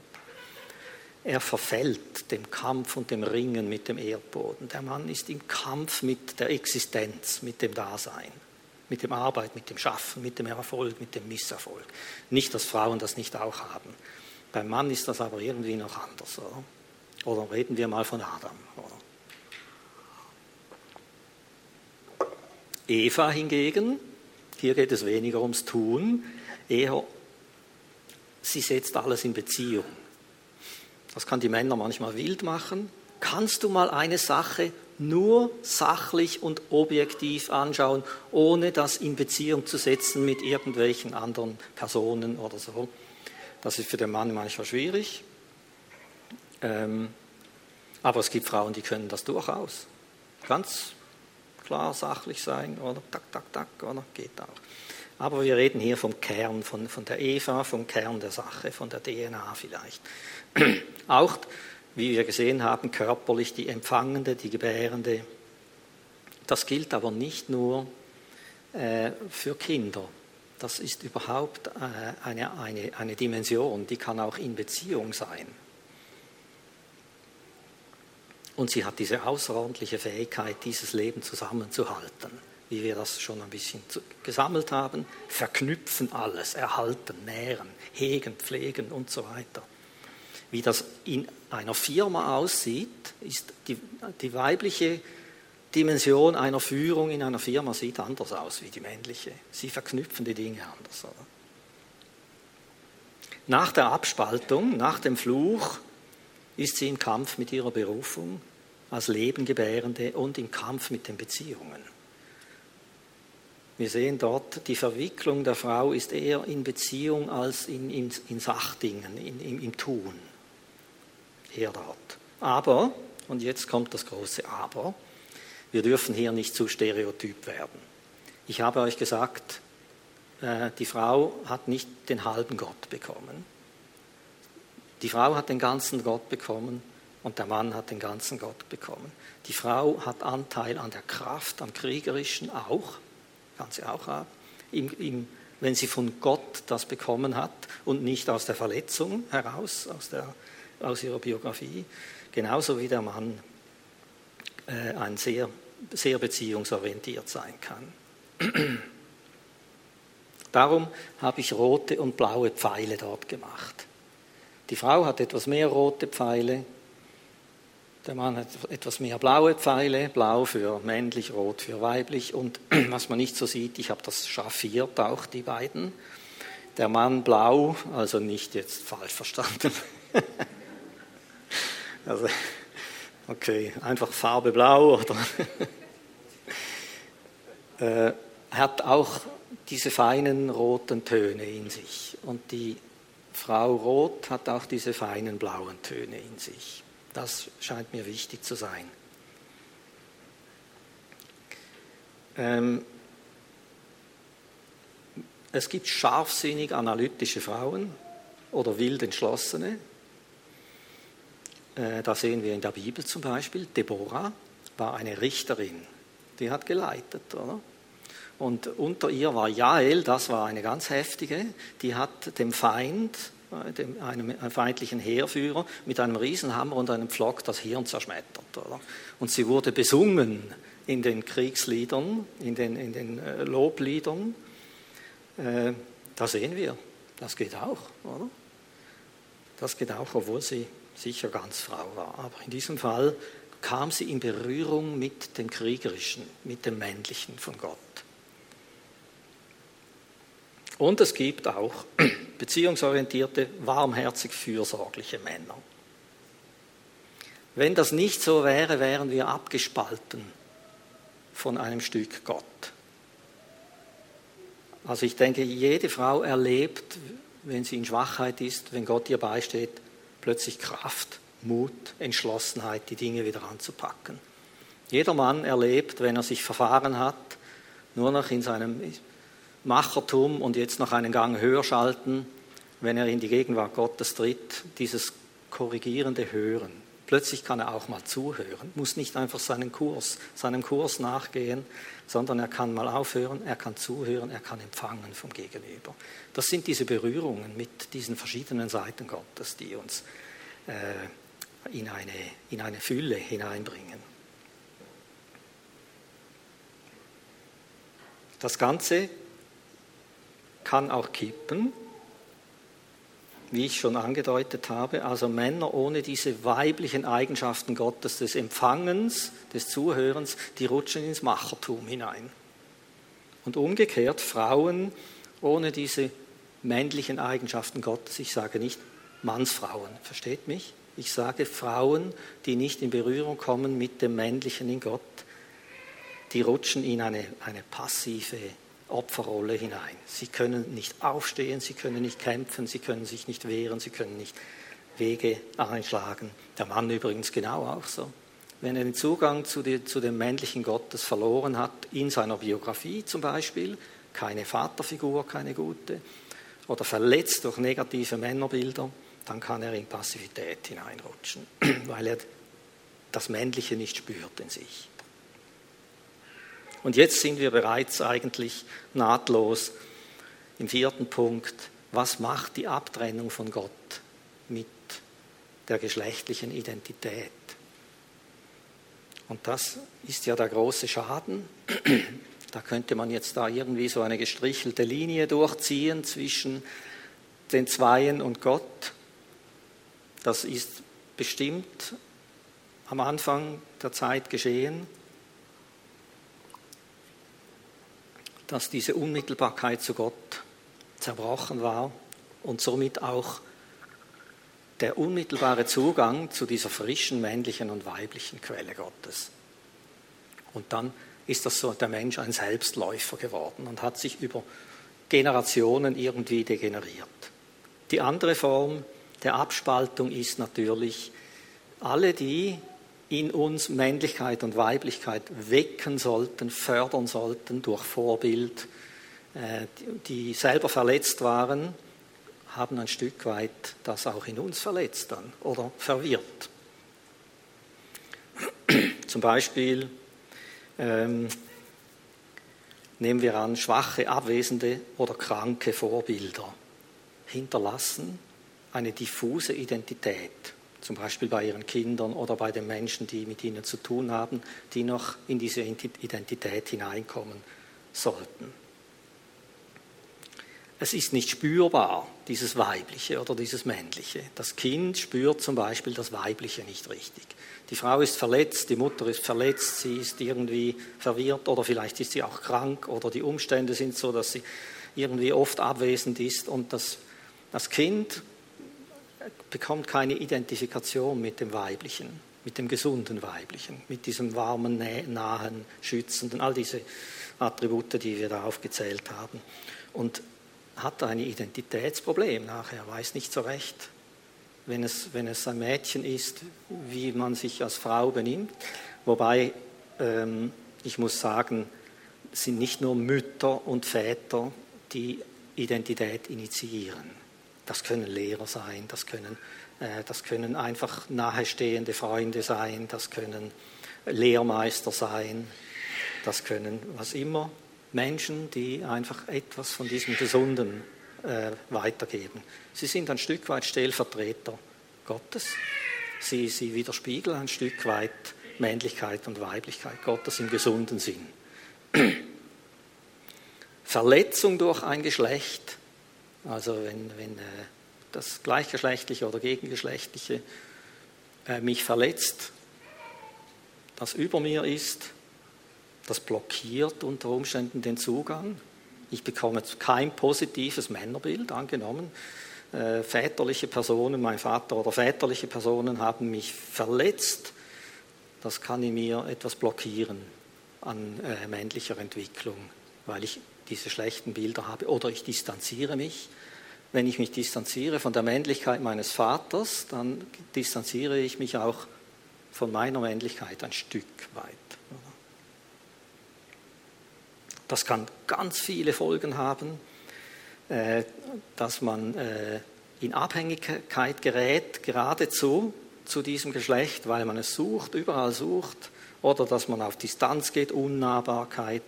Er verfällt dem Kampf und dem Ringen mit dem Erdboden. Der Mann ist im Kampf mit der Existenz, mit dem Dasein, mit dem Arbeit, mit dem Schaffen, mit dem Erfolg, mit dem Misserfolg. Nicht, dass Frauen das nicht auch haben. Beim Mann ist das aber irgendwie noch anders. Oder, oder reden wir mal von Adam. Oder? Eva hingegen, hier geht es weniger ums Tun, eher, sie setzt alles in Beziehung. Das kann die Männer manchmal wild machen. Kannst du mal eine Sache nur sachlich und objektiv anschauen, ohne das in Beziehung zu setzen mit irgendwelchen anderen Personen oder so? Das ist für den Mann manchmal schwierig. Ähm, aber es gibt Frauen, die können das durchaus. Ganz klar sachlich sein oder tak, tak, tak, oder geht auch. Aber wir reden hier vom Kern, von, von der Eva, vom Kern der Sache, von der DNA vielleicht. <clears throat> auch, wie wir gesehen haben, körperlich die Empfangende, die Gebärende. Das gilt aber nicht nur äh, für Kinder. Das ist überhaupt äh, eine, eine, eine Dimension, die kann auch in Beziehung sein. Und sie hat diese außerordentliche Fähigkeit, dieses Leben zusammenzuhalten, wie wir das schon ein bisschen gesammelt haben. Verknüpfen alles, erhalten, nähren, hegen, pflegen und so weiter. Wie das in einer Firma aussieht, ist die, die weibliche Dimension einer Führung in einer Firma sieht anders aus wie die männliche. Sie verknüpfen die Dinge anders. Oder? Nach der Abspaltung, nach dem Fluch, ist sie im Kampf mit ihrer Berufung als Lebengebärende und im Kampf mit den Beziehungen. Wir sehen dort, die Verwicklung der Frau ist eher in Beziehung als in, in, in Sachdingen, in, in, im Tun. Eher dort. Aber, und jetzt kommt das große Aber, wir dürfen hier nicht zu stereotyp werden. Ich habe euch gesagt, äh, die Frau hat nicht den halben Gott bekommen. Die Frau hat den ganzen Gott bekommen und der Mann hat den ganzen Gott bekommen. Die Frau hat Anteil an der Kraft, am Kriegerischen auch, kann sie auch haben, im, im, wenn sie von Gott das bekommen hat und nicht aus der Verletzung heraus, aus, der, aus ihrer Biografie, genauso wie der Mann äh, ein sehr, sehr beziehungsorientiert sein kann. <clears throat> Darum habe ich rote und blaue Pfeile dort gemacht. Die Frau hat etwas mehr rote Pfeile, der Mann hat etwas mehr blaue Pfeile, blau für männlich, rot für weiblich. Und <clears throat> was man nicht so sieht, ich habe das schraffiert, auch die beiden. Der Mann blau, also nicht jetzt falsch verstanden. <laughs> also, okay, einfach Farbe blau oder. <laughs> äh, hat auch diese feinen roten Töne in sich. Und die Frau Rot hat auch diese feinen blauen Töne in sich. Das scheint mir wichtig zu sein. Ähm, es gibt scharfsinnig analytische Frauen oder wild entschlossene. Äh, da sehen wir in der Bibel zum Beispiel, Deborah war eine Richterin, die hat geleitet, oder? Und unter ihr war Jael, das war eine ganz heftige, die hat dem Feind, dem, einem, feindlichen Heerführer, mit einem Riesenhammer und einem Pflock das Hirn zerschmettert. Oder? Und sie wurde besungen in den Kriegsliedern, in den, in den äh, Lobliedern. Äh, da sehen wir, das geht auch, oder? Das geht auch, obwohl sie sicher ganz Frau war. Aber in diesem Fall kam sie in Berührung mit dem Kriegerischen, mit dem Männlichen von Gott. Und es gibt auch <clears throat> beziehungsorientierte, warmherzig fürsorgliche Männer. Wenn das nicht so wäre, wären wir abgespalten von einem Stück Gott. Also ich denke, jede Frau erlebt, wenn sie in Schwachheit ist, wenn Gott ihr beisteht, plötzlich Kraft, Mut, Entschlossenheit, die Dinge wieder anzupacken. Jeder Mann erlebt, wenn er sich verfahren hat, nur noch in seinem Machertum und jetzt noch einen Gang höher schalten, wenn er in die Gegenwart Gottes tritt, dieses korrigierende Hören. Plötzlich kann er auch mal zuhören, muss nicht einfach seinen Kurs, seinem Kurs nachgehen, sondern er kann mal aufhören, er kann zuhören, er kann empfangen vom Gegenüber. Das sind diese Berührungen mit diesen verschiedenen Seiten Gottes, die uns äh, in, eine, in eine Fülle hineinbringen. Das Ganze kann auch kippen, wie ich schon angedeutet habe. Also Männer ohne diese weiblichen Eigenschaften Gottes des Empfangens, des Zuhörens, die rutschen ins Machertum hinein. Und umgekehrt Frauen ohne diese männlichen Eigenschaften Gottes, ich sage nicht Mannsfrauen, versteht mich? Ich sage Frauen, die nicht in Berührung kommen mit dem Männlichen in Gott, die rutschen in eine, eine passive Opferrolle hinein. Sie können nicht aufstehen, sie können nicht kämpfen, sie können sich nicht wehren, sie können nicht Wege einschlagen. Der Mann übrigens genau auch so. Wenn er den Zugang zu, die, zu dem männlichen Gottes verloren hat, in seiner Biografie zum Beispiel, keine Vaterfigur, keine gute, oder verletzt durch negative Männerbilder, dann kann er in Passivität hineinrutschen, <clears throat> weil er das Männliche nicht spürt in sich. Und jetzt sind wir bereits eigentlich nahtlos im vierten Punkt. Was macht die Abtrennung von Gott mit der geschlechtlichen Identität? Und das ist ja der große Schaden. <clears throat> Da könnte man jetzt da irgendwie so eine gestrichelte Linie durchziehen zwischen den Zweien und Gott. Das ist bestimmt am Anfang der Zeit geschehen, dass diese Unmittelbarkeit zu Gott zerbrochen war und somit auch der unmittelbare Zugang zu dieser frischen männlichen und weiblichen Quelle Gottes. Und dann ist das so der Mensch ein Selbstläufer geworden und hat sich über Generationen irgendwie degeneriert. Die andere Form der Abspaltung ist natürlich, alle die in uns Männlichkeit und Weiblichkeit wecken sollten, fördern sollten durch Vorbild, äh, die selber verletzt waren, haben ein Stück weit das auch in uns verletzt dann oder verwirrt. <clears throat> Zum Beispiel ähm, nehmen wir an, schwache, abwesende oder kranke Vorbilder hinterlassen eine diffuse Identität, zum Beispiel bei ihren Kindern oder bei den Menschen, die mit ihnen zu tun haben, die noch in diese Identität hineinkommen sollten. Es ist nicht spürbar, dieses Weibliche oder dieses Männliche. Das Kind spürt zum Beispiel das Weibliche nicht richtig. Die Frau ist verletzt, die Mutter ist verletzt, sie ist irgendwie verwirrt oder vielleicht ist sie auch krank oder die Umstände sind so, dass sie irgendwie oft abwesend ist und das, das Kind bekommt keine Identifikation mit dem Weiblichen, mit dem gesunden Weiblichen, mit diesem warmen, nahen, schützenden, all diese Attribute, die wir da aufgezählt haben. Und hat ein Identitätsproblem nachher, weiß nicht so recht, wenn es, wenn es ein Mädchen ist, wie man sich als Frau benimmt. Wobei, ähm, ich muss sagen, es sind nicht nur Mütter und Väter, die Identität initiieren. Das können Lehrer sein, das können, äh, das können einfach nahestehende Freunde sein, das können Lehrmeister sein, das können was immer. Menschen, die einfach etwas von diesem Gesunden äh, weitergeben. Sie sind ein Stück weit Stellvertreter Gottes. Sie, sie widerspiegeln ein Stück weit Männlichkeit und Weiblichkeit Gottes im gesunden Sinn. <clears throat> Verletzung durch ein Geschlecht also wenn, wenn äh, das Gleichgeschlechtliche oder Gegengeschlechtliche äh, mich verletzt, das über mir ist, das blockiert unter Umständen den Zugang. Ich bekomme kein positives Männerbild, angenommen. Äh, väterliche Personen, mein Vater oder väterliche Personen haben mich verletzt. Das kann in mir etwas blockieren an männlicher Entwicklung, weil ich diese schlechten Bilder habe. Oder ich distanziere mich. Wenn ich mich distanziere von der Männlichkeit meines Vaters, dann distanziere ich mich auch von meiner Männlichkeit ein Stück weit. Das kann ganz viele Folgen haben, äh, dass man äh, in Abhängigkeit gerät, geradezu zu diesem Geschlecht, weil man es sucht, überall sucht, oder dass man auf Distanz geht, Unnahbarkeit,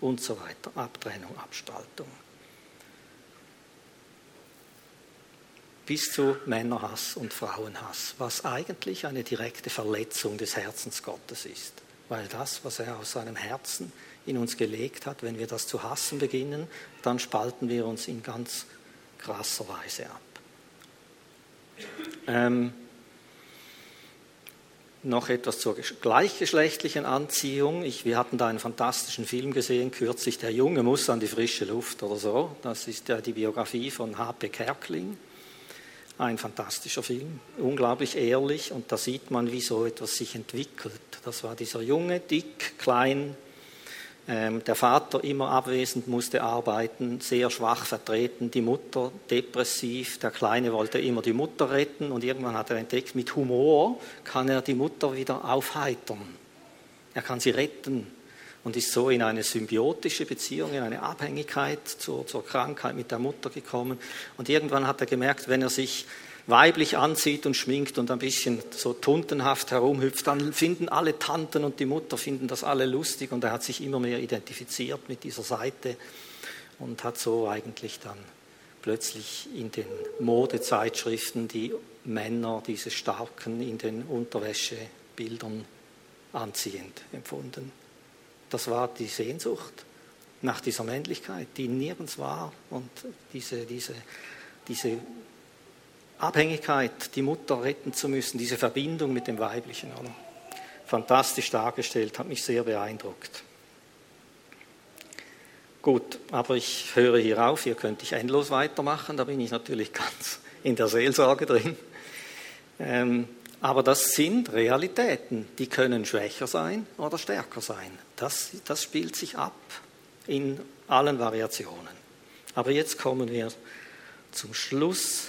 und so weiter. Abtrennung, Abstaltung. Bis zu Männerhass und Frauenhass, was eigentlich eine direkte Verletzung des Herzens Gottes ist. Weil das, was er aus seinem Herzen in uns gelegt hat, wenn wir das zu hassen beginnen, dann spalten wir uns in ganz krasser Weise ab. Ähm, noch etwas zur gleichgeschlechtlichen Anziehung. Ich, wir hatten da einen fantastischen Film gesehen, kürzlich Der Junge muss an die frische Luft oder so. Das ist ja die Biografie von H.P. Kerkling. Ein fantastischer Film, unglaublich ehrlich und da sieht man, wie so etwas sich entwickelt. Das war dieser Junge, dick, klein, der Vater immer abwesend, musste arbeiten, sehr schwach vertreten, die Mutter depressiv, der Kleine wollte immer die Mutter retten und irgendwann hat er entdeckt, mit Humor kann er die Mutter wieder aufheitern. Er kann sie retten und ist so in eine symbiotische Beziehung, in eine Abhängigkeit zur, zur Krankheit mit der Mutter gekommen. Und irgendwann hat er gemerkt, wenn er sich weiblich anzieht und schminkt und ein bisschen so tuntenhaft herumhüpft, dann finden alle Tanten und die Mutter finden das alle lustig und er hat sich immer mehr identifiziert mit dieser Seite und hat so eigentlich dann plötzlich in den Modezeitschriften die Männer, diese Starken, in den Unterwäschebildern anziehend empfunden. Das war die Sehnsucht nach dieser Männlichkeit, die nirgends war und diese, diese, diese Abhängigkeit, die Mutter retten zu müssen, diese Verbindung mit dem Weiblichen. Oder? Fantastisch dargestellt, hat mich sehr beeindruckt. Gut, aber ich höre hier auf, hier könnte ich endlos weitermachen, da bin ich natürlich <laughs> ganz in der Seelsorge drin. Ähm, aber das sind Realitäten, die können schwächer sein oder stärker sein. Das, das spielt sich ab in allen Variationen. Aber jetzt kommen wir zum Schluss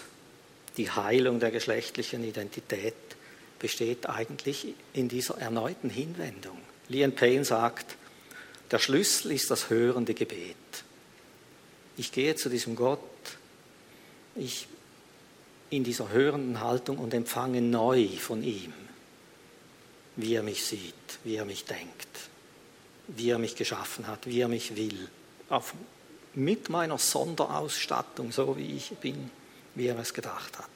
die Heilung der geschlechtlichen Identität besteht eigentlich in dieser erneuten Hinwendung. Lian Payne sagt, der Schlüssel ist das hörende Gebet. Ich gehe zu diesem Gott, ich in dieser hörenden Haltung und empfange neu von ihm, wie er mich sieht, wie er mich denkt, wie er mich geschaffen hat, wie er mich will, auf, mit meiner Sonderausstattung, so wie ich bin wie er es gedacht hat.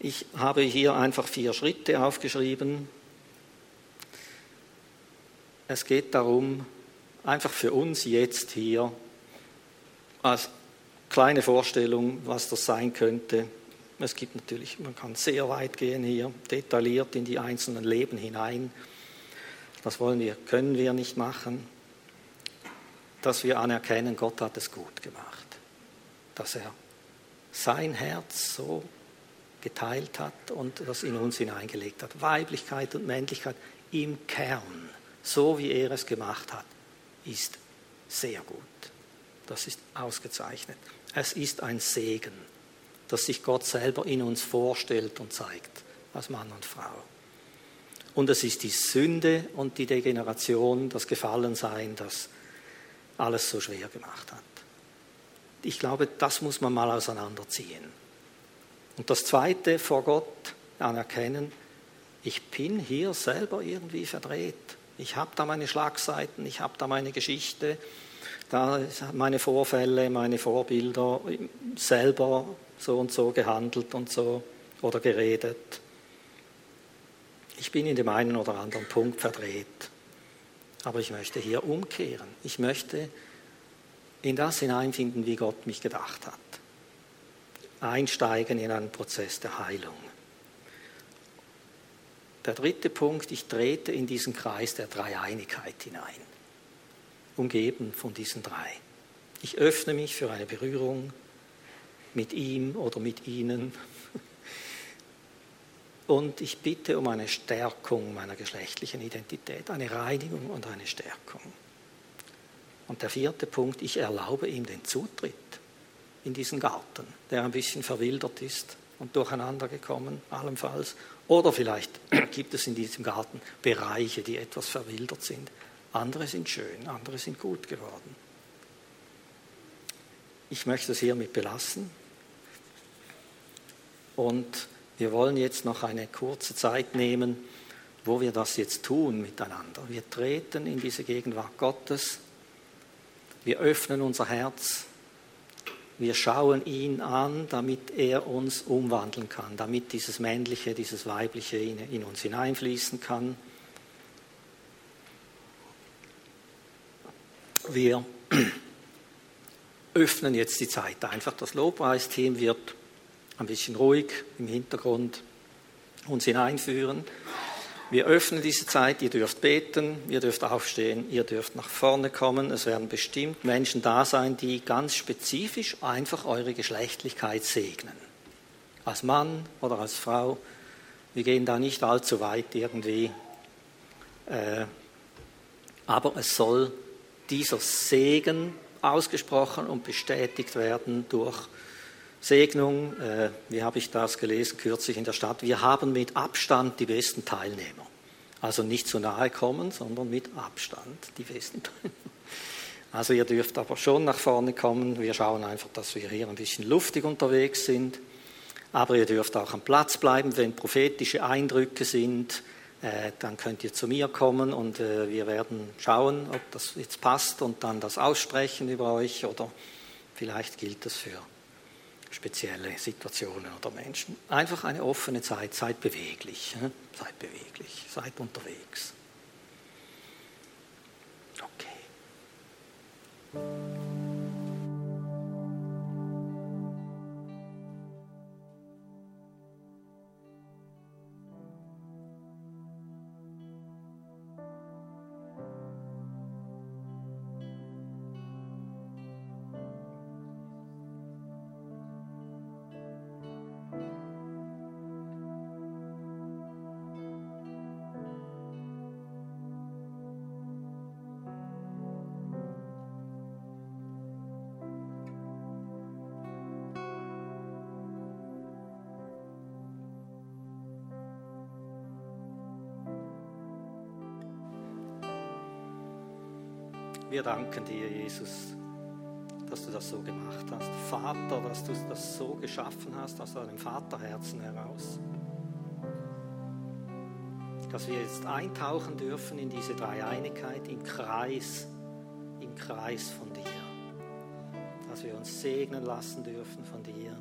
Ich habe hier einfach vier Schritte aufgeschrieben. Es geht darum, einfach für uns jetzt hier als kleine Vorstellung, was das sein könnte. Es gibt natürlich, man kann sehr weit gehen hier, detailliert in die einzelnen Leben hinein. Das wollen wir, können wir nicht machen, dass wir anerkennen, Gott hat es gut gemacht dass er sein Herz so geteilt hat und das in uns hineingelegt hat. Weiblichkeit und Männlichkeit im Kern, so wie er es gemacht hat, ist sehr gut. Das ist ausgezeichnet. Es ist ein Segen, dass sich Gott selber in uns vorstellt und zeigt, als Mann und Frau. Und es ist die Sünde und die Degeneration, das Gefallensein, das alles so schwer gemacht hat ich glaube, das muss man mal auseinanderziehen. Und das Zweite, vor Gott anerkennen, ich bin hier selber irgendwie verdreht. Ich habe da meine Schlagseiten, ich habe da meine Geschichte, da meine Vorfälle, meine Vorbilder, selber so und so gehandelt und so oder geredet. Ich bin in dem einen oder anderen Punkt verdreht. Aber ich möchte hier umkehren. Ich möchte in das hineinfinden, wie Gott mich gedacht hat. Einsteigen in einen Prozess der Heilung. Der dritte Punkt, ich trete in diesen Kreis der Dreieinigkeit hinein, umgeben von diesen drei. Ich öffne mich für eine Berührung mit ihm oder mit ihnen und ich bitte um eine Stärkung meiner geschlechtlichen Identität, eine Reinigung und eine Stärkung. Und der vierte Punkt, ich erlaube ihm den Zutritt in diesen Garten, der ein bisschen verwildert ist und durcheinander gekommen, allenfalls. Oder vielleicht <clears throat> gibt es in diesem Garten Bereiche, die etwas verwildert sind. Andere sind schön, andere sind gut geworden. Ich möchte es hiermit belassen. Und wir wollen jetzt noch eine kurze Zeit nehmen, wo wir das jetzt tun miteinander. Wir treten in diese Gegenwart Gottes wir öffnen unser Herz. Wir schauen ihn an, damit er uns umwandeln kann, damit dieses Männliche, dieses Weibliche in, in uns hineinfließen kann. Wir öffnen jetzt die Zeit einfach. Das Lobpreisteam wird ein bisschen ruhig im Hintergrund uns hineinführen. Wir öffnen diese Zeit, ihr dürft beten, ihr dürft aufstehen, ihr dürft nach vorne kommen. Es werden bestimmt Menschen da sein, die ganz spezifisch einfach eure Geschlechtlichkeit segnen. Als Mann oder als Frau. Wir gehen da nicht allzu weit irgendwie. Äh, aber es soll dieser Segen ausgesprochen und bestätigt werden durch Segnung. Äh, wie habe ich das gelesen kürzlich in der Stadt? Wir haben mit Abstand die besten Teilnehmer. Also nicht zu nahe kommen, sondern mit Abstand die besten Teilnehmer. Also ihr dürft aber schon nach vorne kommen. Wir schauen einfach, dass wir hier ein bisschen luftig unterwegs sind. Aber ihr dürft auch am Platz bleiben, wenn prophetische Eindrücke sind. Äh, dann könnt ihr zu mir kommen und äh, wir werden schauen, ob das jetzt passt und dann das aussprechen über euch oder vielleicht gilt das für spezielle Situationen oder Menschen. Einfach eine offene Zeit, seid beweglich, seid beweglich, seid unterwegs. Okay. Wir danken dir, Jesus, dass du das so gemacht hast. Vater, dass du das so geschaffen hast aus deinem Vaterherzen heraus. Dass wir jetzt eintauchen dürfen in diese Dreieinigkeit im Kreis, im Kreis von dir. Dass wir uns segnen lassen dürfen von dir.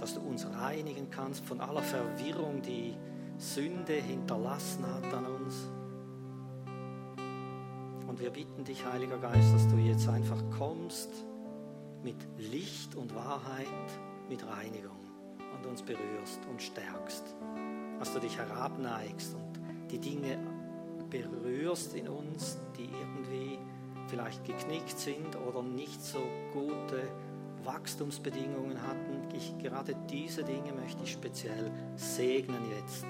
Dass du uns reinigen kannst von aller Verwirrung, die Sünde hinterlassen hat an uns und wir bitten dich, Heiliger Geist, dass du jetzt einfach kommst mit Licht und Wahrheit, mit Reinigung und uns berührst und stärkst. Dass du dich herabneigst und die Dinge berührst in uns, die irgendwie vielleicht geknickt sind oder nicht so gute Wachstumsbedingungen hatten. Ich, gerade diese Dinge möchte ich speziell segnen jetzt.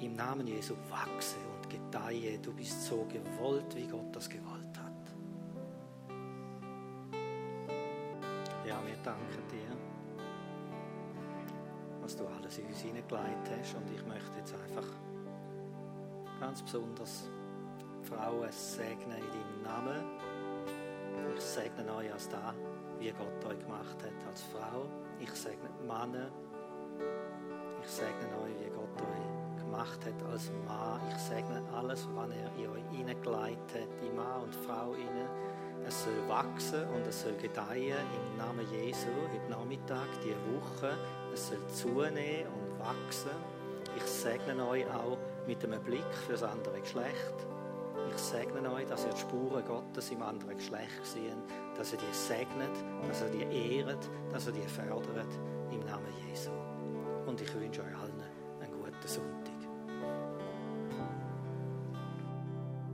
Im Namen Jesu wachse gedeihe. Du bist so gewollt, wie Gott das gewollt hat. Ja, wir danken dir, was du alles in uns hineingeleitet hast. Und ich möchte jetzt einfach ganz besonders Frauen segnen in deinem Namen. Ich segne euch als da, wie Gott euch gemacht hat als Frau. Ich segne Männer. Ich segne euch, wie Gott euch gemacht hat als Mann. Ich segne alles, was er in euch hineingeleitet hat, in Mann und Frau hinein. Es soll wachsen und es soll gedeihen im Namen Jesu heute Nachmittag, diese Woche. Es soll zunehmen und wachsen. Ich segne euch auch mit einem Blick für das andere Geschlecht. Ich segne euch, dass ihr die Spuren Gottes im anderen Geschlecht seht, dass ihr die segnet, dass ihr die ehret, dass ihr die fördert im Namen Jesu. Und ich wünsche euch allen.